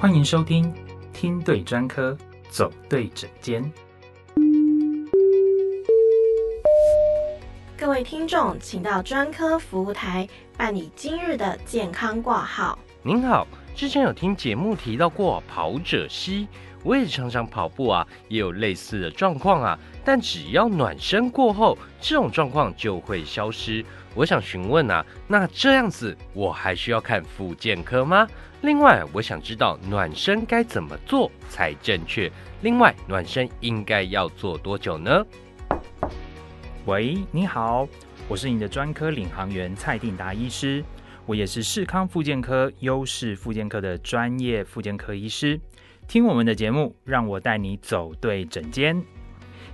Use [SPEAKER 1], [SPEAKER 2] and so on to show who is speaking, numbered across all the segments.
[SPEAKER 1] 欢迎收听，听对专科，走对诊间。
[SPEAKER 2] 各位听众，请到专科服务台办理今日的健康挂号。
[SPEAKER 3] 您好，之前有听节目提到过跑者膝，我也常常跑步啊，也有类似的状况啊。但只要暖身过后，这种状况就会消失。我想询问啊，那这样子我还需要看复健科吗？另外，我想知道暖身该怎么做才正确？另外，暖身应该要做多久呢？
[SPEAKER 1] 喂，你好，我是你的专科领航员蔡定达医师，我也是视康复健科优势复健科的专业复健科医师。听我们的节目，让我带你走对诊间。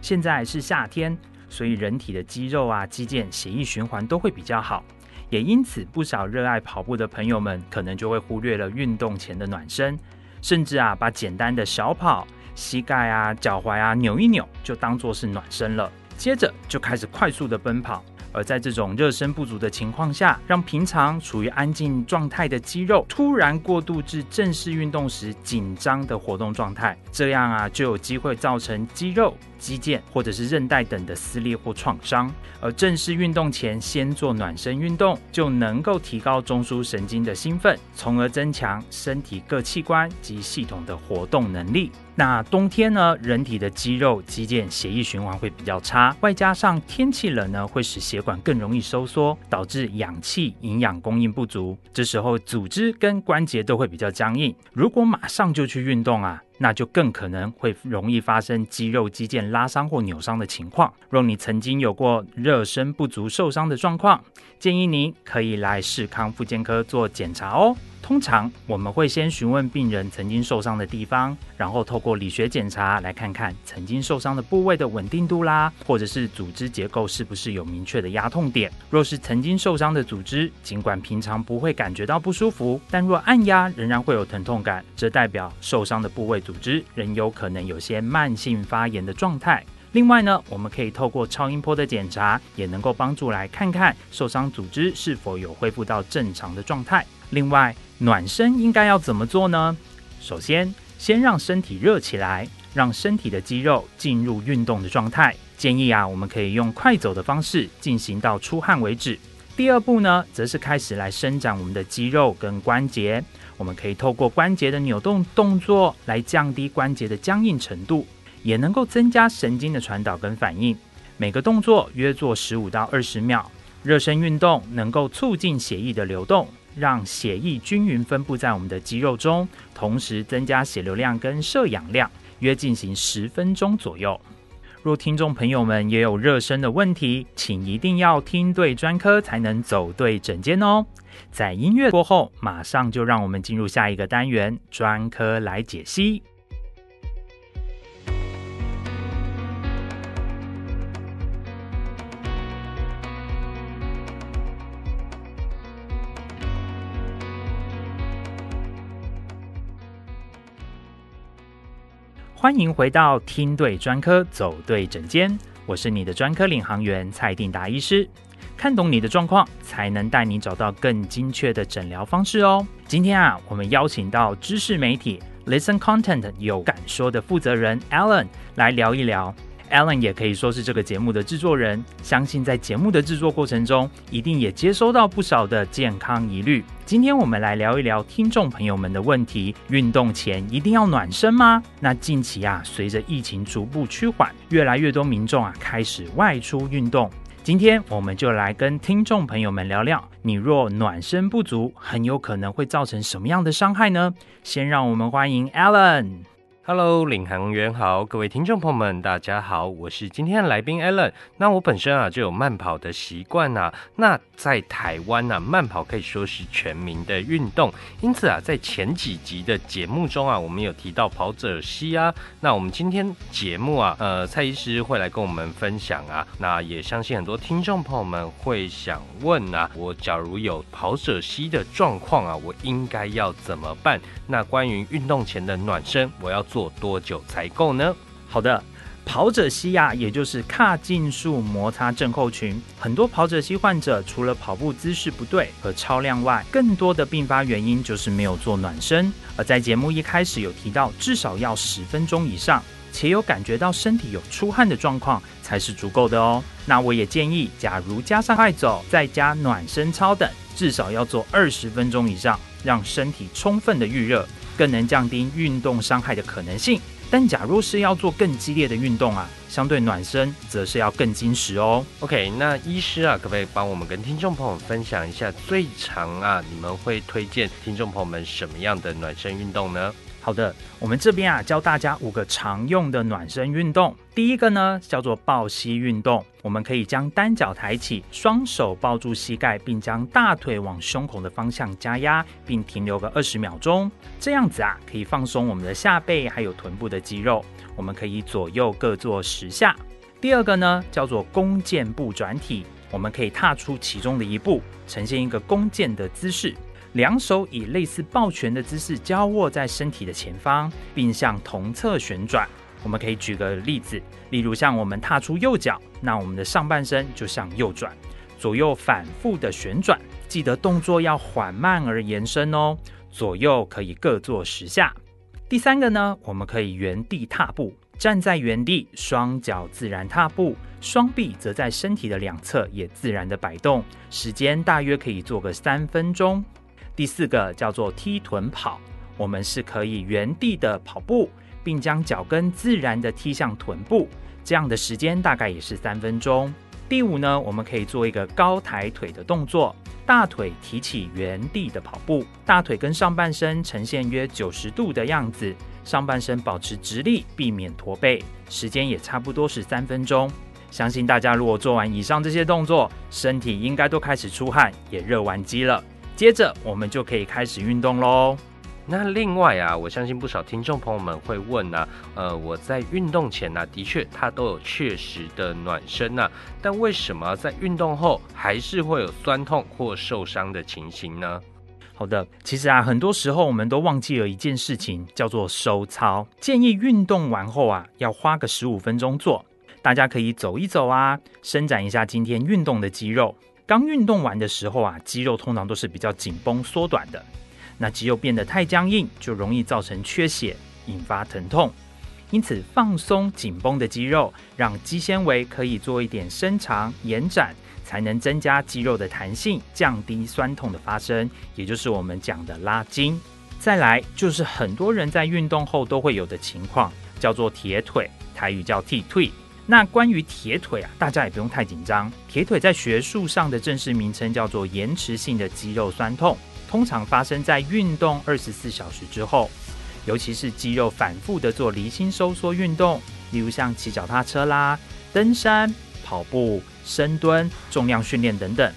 [SPEAKER 1] 现在是夏天，所以人体的肌肉啊、肌腱、血液循环都会比较好，也因此不少热爱跑步的朋友们，可能就会忽略了运动前的暖身，甚至啊，把简单的小跑、膝盖啊、脚踝啊扭一扭，就当做是暖身了。接着就开始快速的奔跑，而在这种热身不足的情况下，让平常处于安静状态的肌肉突然过渡至正式运动时紧张的活动状态，这样啊就有机会造成肌肉、肌腱或者是韧带等的撕裂或创伤。而正式运动前先做暖身运动，就能够提高中枢神经的兴奋，从而增强身体各器官及系统的活动能力。那冬天呢，人体的肌肉、肌腱、血液循环会比较差，外加上天气冷呢，会使血管更容易收缩，导致氧气、营养供应不足。这时候组织跟关节都会比较僵硬。如果马上就去运动啊，那就更可能会容易发生肌肉、肌腱拉伤或扭伤的情况。若你曾经有过热身不足受伤的状况，建议您可以来视康复健科做检查哦。通常我们会先询问病人曾经受伤的地方，然后透过理学检查来看看曾经受伤的部位的稳定度啦，或者是组织结构是不是有明确的压痛点。若是曾经受伤的组织，尽管平常不会感觉到不舒服，但若按压仍然会有疼痛感，这代表受伤的部位组织仍有可能有些慢性发炎的状态。另外呢，我们可以透过超音波的检查，也能够帮助来看看受伤组织是否有恢复到正常的状态。另外，暖身应该要怎么做呢？首先，先让身体热起来，让身体的肌肉进入运动的状态。建议啊，我们可以用快走的方式进行到出汗为止。第二步呢，则是开始来伸展我们的肌肉跟关节。我们可以透过关节的扭动动作来降低关节的僵硬程度，也能够增加神经的传导跟反应。每个动作约做十五到二十秒。热身运动能够促进血液的流动。让血液均匀分布在我们的肌肉中，同时增加血流量跟摄氧量，约进行十分钟左右。若听众朋友们也有热身的问题，请一定要听对专科，才能走对诊间哦。在音乐过后，马上就让我们进入下一个单元——专科来解析。欢迎回到听对专科，走对诊间。我是你的专科领航员蔡定达医师，看懂你的状况，才能带你找到更精确的诊疗方式哦。今天啊，我们邀请到知识媒体 Listen Content 有感说的负责人 Alan 来聊一聊。Alan 也可以说是这个节目的制作人，相信在节目的制作过程中，一定也接收到不少的健康疑虑。今天我们来聊一聊听众朋友们的问题：运动前一定要暖身吗？那近期啊，随着疫情逐步趋缓，越来越多民众啊开始外出运动。今天我们就来跟听众朋友们聊聊，你若暖身不足，很有可能会造成什么样的伤害呢？先让我们欢迎 Alan。
[SPEAKER 3] Hello，领航员好，各位听众朋友们，大家好，我是今天的来宾 Allen。那我本身啊就有慢跑的习惯啊。那在台湾呢，慢跑可以说是全民的运动，因此啊，在前几集的节目中啊，我们有提到跑者膝啊。那我们今天节目啊，呃，蔡医师会来跟我们分享啊。那也相信很多听众朋友们会想问啊，我假如有跑者膝的状况啊，我应该要怎么办？那关于运动前的暖身，我要。做多久才够呢？
[SPEAKER 1] 好的，跑者膝呀，也就是髂胫束摩擦症候群，很多跑者膝患者除了跑步姿势不对和超量外，更多的并发原因就是没有做暖身。而在节目一开始有提到，至少要十分钟以上，且有感觉到身体有出汗的状况才是足够的哦。那我也建议，假如加上快走，再加暖身操等，至少要做二十分钟以上，让身体充分的预热，更能降低运动伤害的可能性。但假若是要做更激烈的运动啊，相对暖身则是要更精实哦。
[SPEAKER 3] OK，那医师啊，可不可以帮我们跟听众朋友分享一下最长啊，你们会推荐听众朋友们什么样的暖身运动呢？
[SPEAKER 1] 好的，我们这边啊教大家五个常用的暖身运动。第一个呢叫做抱膝运动，我们可以将单脚抬起，双手抱住膝盖，并将大腿往胸口的方向加压，并停留个二十秒钟。这样子啊可以放松我们的下背还有臀部的肌肉。我们可以左右各做十下。第二个呢叫做弓箭步转体，我们可以踏出其中的一步，呈现一个弓箭的姿势。两手以类似抱拳的姿势交握在身体的前方，并向同侧旋转。我们可以举个例子，例如像我们踏出右脚，那我们的上半身就向右转，左右反复的旋转。记得动作要缓慢而延伸哦。左右可以各做十下。第三个呢，我们可以原地踏步，站在原地，双脚自然踏步，双臂则在身体的两侧也自然的摆动，时间大约可以做个三分钟。第四个叫做踢臀跑，我们是可以原地的跑步，并将脚跟自然的踢向臀部，这样的时间大概也是三分钟。第五呢，我们可以做一个高抬腿的动作，大腿提起，原地的跑步，大腿跟上半身呈现约九十度的样子，上半身保持直立，避免驼背，时间也差不多是三分钟。相信大家如果做完以上这些动作，身体应该都开始出汗，也热完机了。接着我们就可以开始运动喽。
[SPEAKER 3] 那另外啊，我相信不少听众朋友们会问呢，呃，我在运动前呢，的确它都有确实的暖身呐，但为什么在运动后还是会有酸痛或受伤的情形呢？
[SPEAKER 1] 好的，其实啊，很多时候我们都忘记了一件事情，叫做收操。建议运动完后啊，要花个十五分钟做，大家可以走一走啊，伸展一下今天运动的肌肉。刚运动完的时候啊，肌肉通常都是比较紧绷缩短的，那肌肉变得太僵硬，就容易造成缺血，引发疼痛。因此，放松紧绷的肌肉，让肌纤维可以做一点伸长延展，才能增加肌肉的弹性，降低酸痛的发生，也就是我们讲的拉筋。再来就是很多人在运动后都会有的情况，叫做铁腿，台语叫踢腿。那关于铁腿啊，大家也不用太紧张。铁腿在学术上的正式名称叫做延迟性的肌肉酸痛，通常发生在运动二十四小时之后，尤其是肌肉反复的做离心收缩运动，例如像骑脚踏车啦、登山、跑步、深蹲、重量训练等等，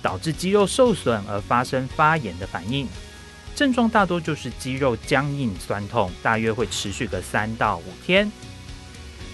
[SPEAKER 1] 导致肌肉受损而发生发炎的反应。症状大多就是肌肉僵硬酸痛，大约会持续个三到五天。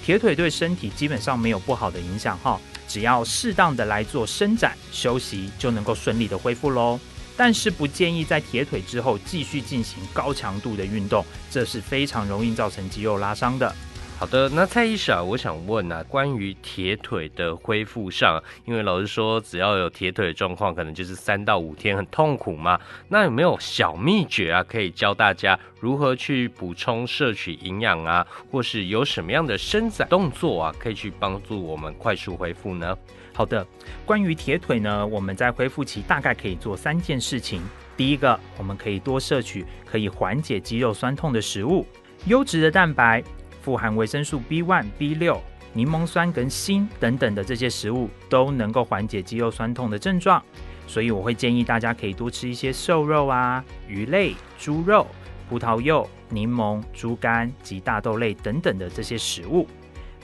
[SPEAKER 1] 铁腿对身体基本上没有不好的影响哈，只要适当的来做伸展休息，就能够顺利的恢复喽。但是不建议在铁腿之后继续进行高强度的运动，这是非常容易造成肌肉拉伤的。
[SPEAKER 3] 好的，那蔡医师啊，我想问啊，关于铁腿的恢复上，因为老师说只要有铁腿的状况，可能就是三到五天很痛苦嘛。那有没有小秘诀啊，可以教大家如何去补充摄取营养啊，或是有什么样的伸展动作啊，可以去帮助我们快速恢复呢？
[SPEAKER 1] 好的，关于铁腿呢，我们在恢复期大概可以做三件事情。第一个，我们可以多摄取可以缓解肌肉酸痛的食物，优质的蛋白。富含维生素 B one、B 六、柠檬酸跟锌等等的这些食物都能够缓解肌肉酸痛的症状，所以我会建议大家可以多吃一些瘦肉啊、鱼类、猪肉、葡萄柚、柠檬、猪肝及大豆类等等的这些食物。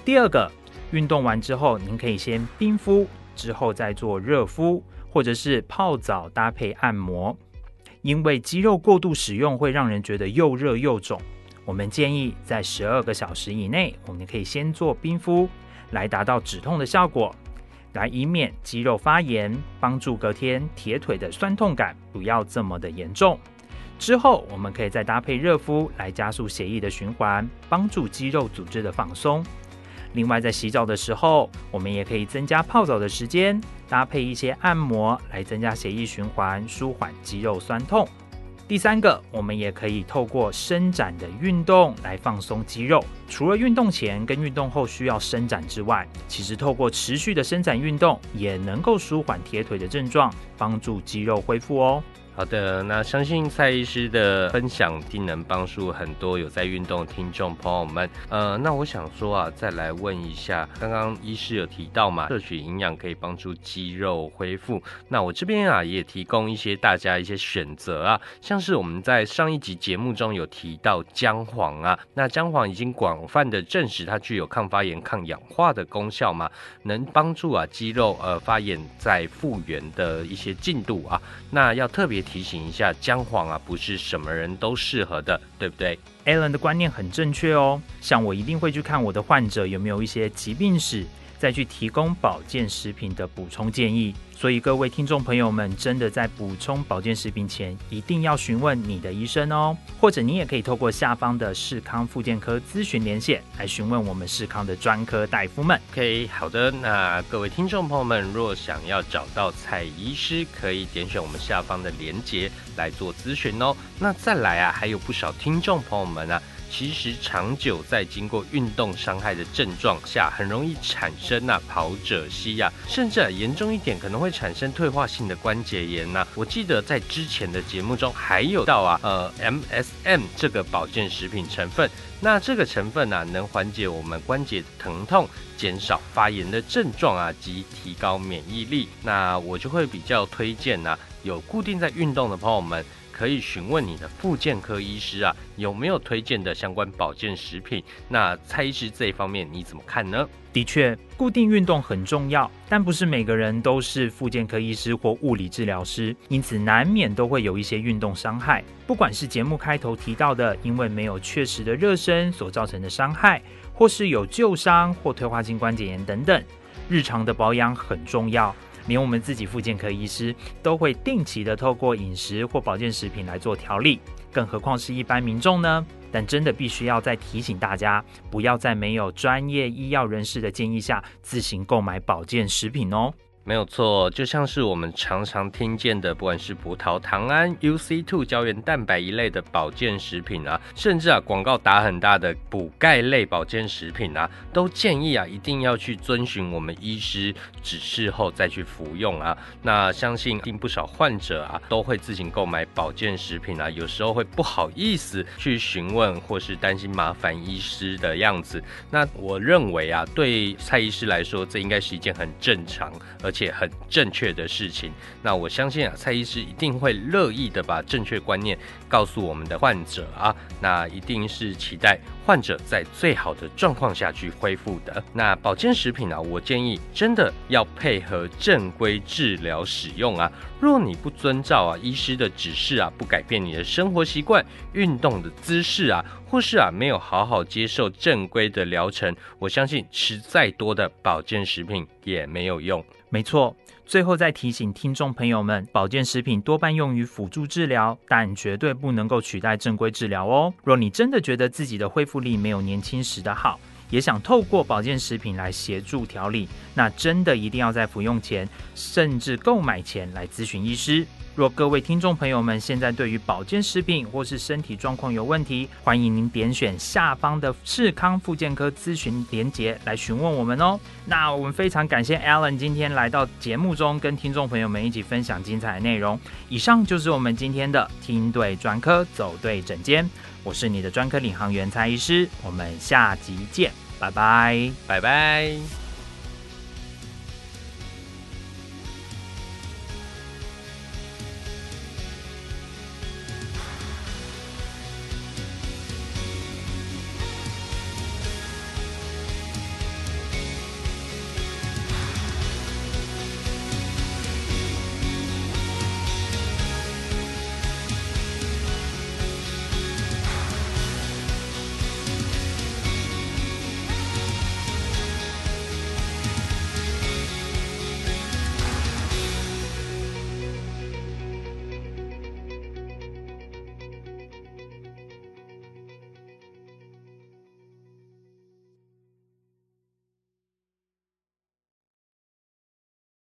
[SPEAKER 1] 第二个，运动完之后，您可以先冰敷，之后再做热敷，或者是泡澡搭配按摩，因为肌肉过度使用会让人觉得又热又肿。我们建议在十二个小时以内，我们可以先做冰敷，来达到止痛的效果，来以免肌肉发炎，帮助隔天铁腿的酸痛感不要这么的严重。之后，我们可以再搭配热敷，来加速血液的循环，帮助肌肉组织的放松。另外，在洗澡的时候，我们也可以增加泡澡的时间，搭配一些按摩来增加血液循环，舒缓肌肉酸痛。第三个，我们也可以透过伸展的运动来放松肌肉。除了运动前跟运动后需要伸展之外，其实透过持续的伸展运动，也能够舒缓铁腿的症状，帮助肌肉恢复哦。
[SPEAKER 3] 好的，那相信蔡医师的分享定能帮助很多有在运动的听众朋友们。呃，那我想说啊，再来问一下，刚刚医师有提到嘛，摄取营养可以帮助肌肉恢复。那我这边啊也提供一些大家一些选择啊，像是我们在上一集节目中有提到姜黄啊，那姜黄已经广泛的证实它具有抗发炎、抗氧化的功效嘛，能帮助啊肌肉呃发炎在复原的一些进度啊。那要特别。提醒一下，姜黄啊，不是什么人都适合的，对不对
[SPEAKER 1] ？Alan 的观念很正确哦，像我一定会去看我的患者有没有一些疾病史。再去提供保健食品的补充建议，所以各位听众朋友们，真的在补充保健食品前，一定要询问你的医生哦，或者你也可以透过下方的视康复健科咨询连线来询问我们视康的专科大夫们。
[SPEAKER 3] OK，好的，那各位听众朋友们，若想要找到蔡医师，可以点选我们下方的连接来做咨询哦。那再来啊，还有不少听众朋友们啊。其实长久在经过运动伤害的症状下，很容易产生呐跑者膝呀，甚至严重一点可能会产生退化性的关节炎呐。我记得在之前的节目中还有到啊，呃，MSM 这个保健食品成分，那这个成分呢能缓解我们关节疼痛，减少发炎的症状啊，及提高免疫力。那我就会比较推荐呢，有固定在运动的朋友们。可以询问你的复健科医师啊，有没有推荐的相关保健食品？那蔡医师这一方面你怎么看呢？
[SPEAKER 1] 的确，固定运动很重要，但不是每个人都是复健科医师或物理治疗师，因此难免都会有一些运动伤害。不管是节目开头提到的，因为没有确实的热身所造成的伤害，或是有旧伤或退化性关节炎等等，日常的保养很重要。连我们自己复健科医师都会定期的透过饮食或保健食品来做调理，更何况是一般民众呢？但真的必须要再提醒大家，不要在没有专业医药人士的建议下自行购买保健食品哦。
[SPEAKER 3] 没有错，就像是我们常常听见的，不管是葡萄糖胺、UC2 胶原蛋白一类的保健食品啊，甚至啊广告打很大的补钙类保健食品啊，都建议啊一定要去遵循我们医师指示后再去服用啊。那相信定不少患者啊都会自行购买保健食品啊，有时候会不好意思去询问或是担心麻烦医师的样子。那我认为啊，对蔡医师来说，这应该是一件很正常而。且很正确的事情，那我相信啊，蔡医师一定会乐意的把正确观念告诉我们的患者啊，那一定是期待患者在最好的状况下去恢复的。那保健食品啊，我建议真的要配合正规治疗使用啊。若你不遵照啊医师的指示啊，不改变你的生活习惯、运动的姿势啊，或是啊没有好好接受正规的疗程，我相信吃再多的保健食品也没有用。
[SPEAKER 1] 没错，最后再提醒听众朋友们，保健食品多半用于辅助治疗，但绝对不能够取代正规治疗哦。若你真的觉得自己的恢复力没有年轻时的好，也想透过保健食品来协助调理，那真的一定要在服用前，甚至购买前来咨询医师。若各位听众朋友们现在对于保健食品或是身体状况有问题，欢迎您点选下方的视康复健科咨询连结来询问我们哦。那我们非常感谢 Alan 今天来到节目中，跟听众朋友们一起分享精彩的内容。以上就是我们今天的听对专科走对诊间，我是你的专科领航员蔡医师，我们下集见，拜拜，
[SPEAKER 3] 拜拜。